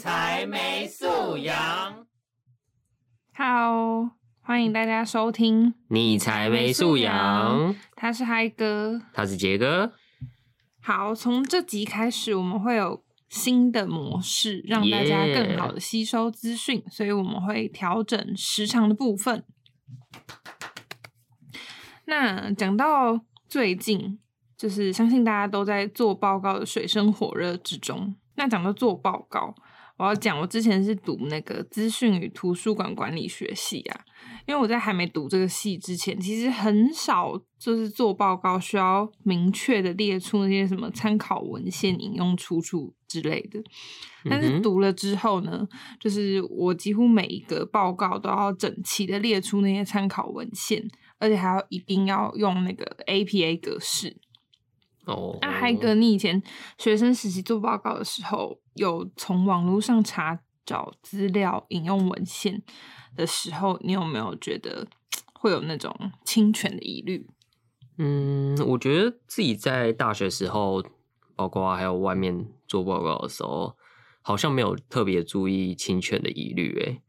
才没素养。Hello，，欢迎大家收听，你才没素养。他是嗨哥，他是杰哥。好，从这集开始，我们会有新的模式，让大家更好的吸收资讯，所以我们会调整时长的部分。那讲到最近，就是相信大家都在做报告的水深火热之中。那讲到做报告，我要讲我之前是读那个资讯与图书馆管理学系啊，因为我在还没读这个系之前，其实很少就是做报告需要明确的列出那些什么参考文献、引用出处之类的。但是读了之后呢，就是我几乎每一个报告都要整齐的列出那些参考文献，而且还要一定要用那个 APA 格式。哦，那嗨哥，你以前学生时期做报告的时候，有从网络上查找资料、引用文献的时候，你有没有觉得会有那种侵权的疑虑？嗯，我觉得自己在大学时候，包括还有外面做报告的时候，好像没有特别注意侵权的疑虑。诶，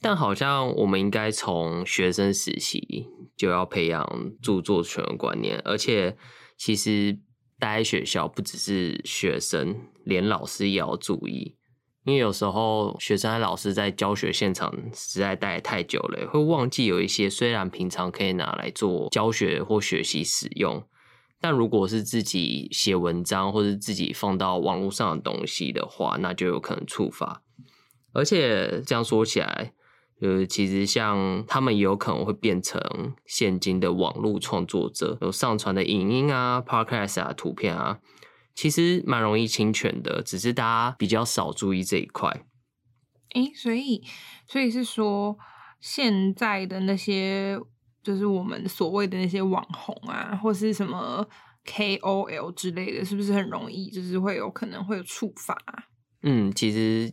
但好像我们应该从学生时期就要培养著作权的观念，而且其实。待在学校不只是学生，连老师也要注意，因为有时候学生和老师在教学现场实在待太久了，会忘记有一些虽然平常可以拿来做教学或学习使用，但如果是自己写文章或者自己放到网络上的东西的话，那就有可能触发。而且这样说起来。呃，其实像他们也有可能会变成现今的网络创作者，有上传的影音啊、podcast 啊、图片啊，其实蛮容易侵权的，只是大家比较少注意这一块。哎，所以，所以是说，现在的那些就是我们所谓的那些网红啊，或是什么 KOL 之类的，是不是很容易就是会有可能会有触发、啊？嗯，其实。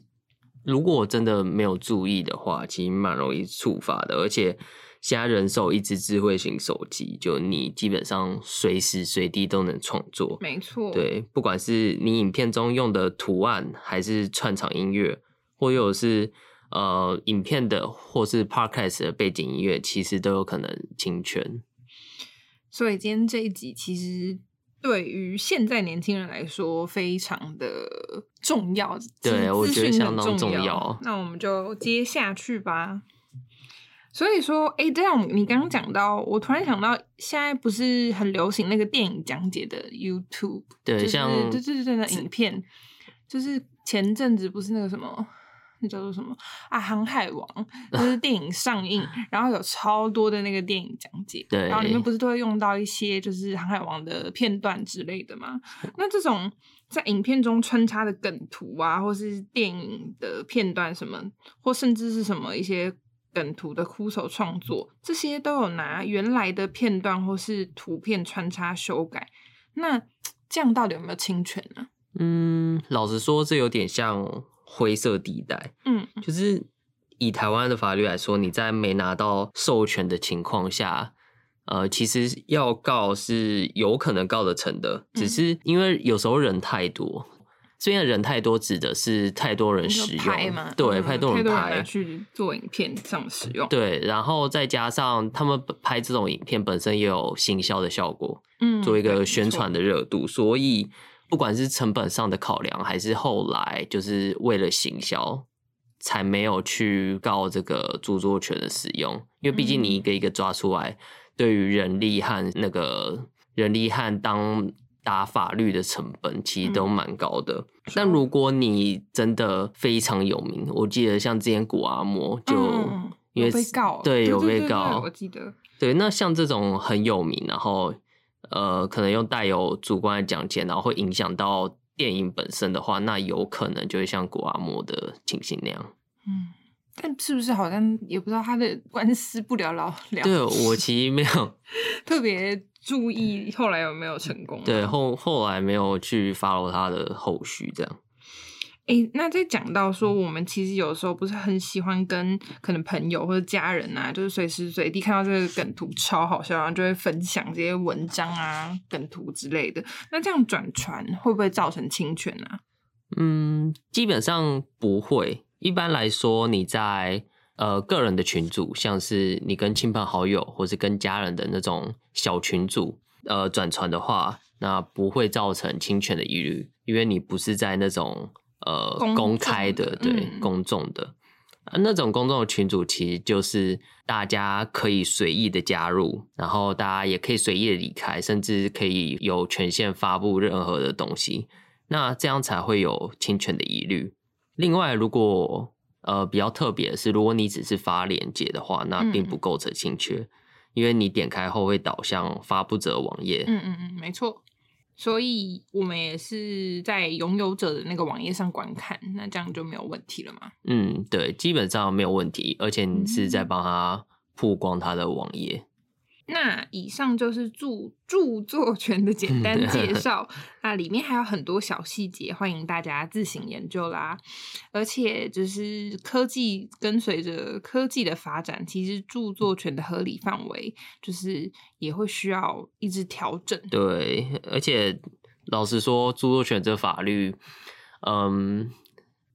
如果真的没有注意的话，其实蛮容易触发的。而且现在人手一只智慧型手机，就你基本上随时随地都能创作。没错，对，不管是你影片中用的图案，还是串场音乐，或有是呃影片的，或是 podcast 的背景音乐，其实都有可能侵权。所以今天这一集其实。对于现在年轻人来说，非常的重要。对，我觉得相当重要。那我们就接下去吧。所以说，哎，这样你刚刚讲到，我突然想到，现在不是很流行那个电影讲解的 YouTube，对，像对对对，那影片，就是前阵子不是那个什么。那叫做什么啊？航海王 就是电影上映，然后有超多的那个电影讲解，对，然后里面不是都会用到一些就是航海王的片段之类的吗？那这种在影片中穿插的梗图啊，或是电影的片段什么，或甚至是什么一些梗图的枯手创作，这些都有拿原来的片段或是图片穿插修改。那这样到底有没有侵权呢？嗯，老实说，这有点像。灰色地带，嗯，就是以台湾的法律来说，你在没拿到授权的情况下，呃，其实要告是有可能告得成的，只是因为有时候人太多，这边人太多指的是太多人使用，对，太多人拍去做影片上使用，对，然后再加上他们拍这种影片本身也有行销的效果，嗯，做一个宣传的热度，所以。不管是成本上的考量，还是后来就是为了行销，才没有去告这个著作权的使用。因为毕竟你一个一个抓出来，对于人力和那个人力和当打法律的成本，其实都蛮高的。但如果你真的非常有名，我记得像之前古阿莫就因为被告，对有被告，我记得对。那像这种很有名，然后。呃，可能用带有主观的讲解，然后会影响到电影本身的话，那有可能就会像古阿莫的情形那样。嗯，但是不是好像也不知道他的 官司不了了了？对我其实没有特别注意后来有没有成功。对后后来没有去 follow 他的后续这样。哎，那在讲到说，我们其实有时候不是很喜欢跟可能朋友或者家人啊，就是随时随地看到这个梗图超好笑，然后就会分享这些文章啊、梗图之类的。那这样转传会不会造成侵权呢？嗯，基本上不会。一般来说，你在呃个人的群组，像是你跟亲朋好友或是跟家人的那种小群组，呃，转传的话，那不会造成侵权的疑虑，因为你不是在那种呃公公开的，对、嗯公众的。啊那种公众的群组其实就是大家可以随意的加入，然后大家也可以随意的离开，甚至可以有权限发布任何的东西。那这样才会有侵权的疑虑。另外，如果呃比较特别的是，如果你只是发链接的话，那并不构成侵权，因为你点开后会导向发布者网页。嗯嗯嗯，没错。所以我们也是在拥有者的那个网页上观看，那这样就没有问题了嘛？嗯，对，基本上没有问题，而且你是在帮他曝光他的网页。那以上就是著著作权的简单介 绍，那里面还有很多小细节，欢迎大家自行研究啦。而且就是科技跟随着科技的发展，其实著作权的合理范围就是也会需要一直调整。对，而且老实说，著作权这法律，嗯，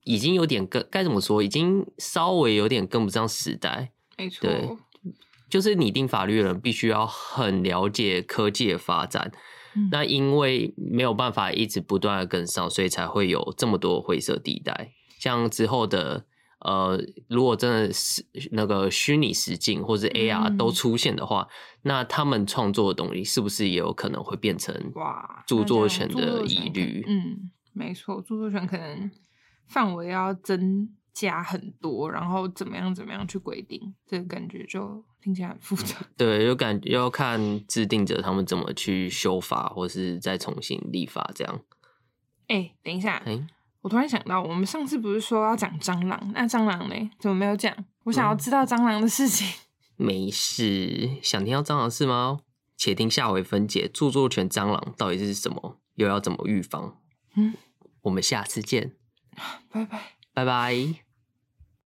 已经有点跟该怎么说，已经稍微有点跟不上时代。没错，对就是拟定法律的人必须要很了解科技的发展。嗯那因为没有办法一直不断的跟上，所以才会有这么多灰色地带。像之后的呃，如果真的是那个虚拟实境或者 AR 嗯都出现的话，那他们创作的东西是不是也有可能会变成哇，著作权的疑虑？嗯，没错，著作权可能范围要增加很多，然后怎么样怎么样去规定，这个感觉就听起来很复杂。对，有感觉要看制定者他们怎么去修法，或是再重新立法这样。哎、等一下，哎、我突然想到，我们上次不是说要讲蟑螂？那蟑螂呢？怎么没有讲？我想要嗯知道蟑螂的事情。没事，想听到蟑螂是吗？且听下回分解著作权蟑螂到底是什么，又要怎么预防？嗯，我们下次见，拜拜。拜拜。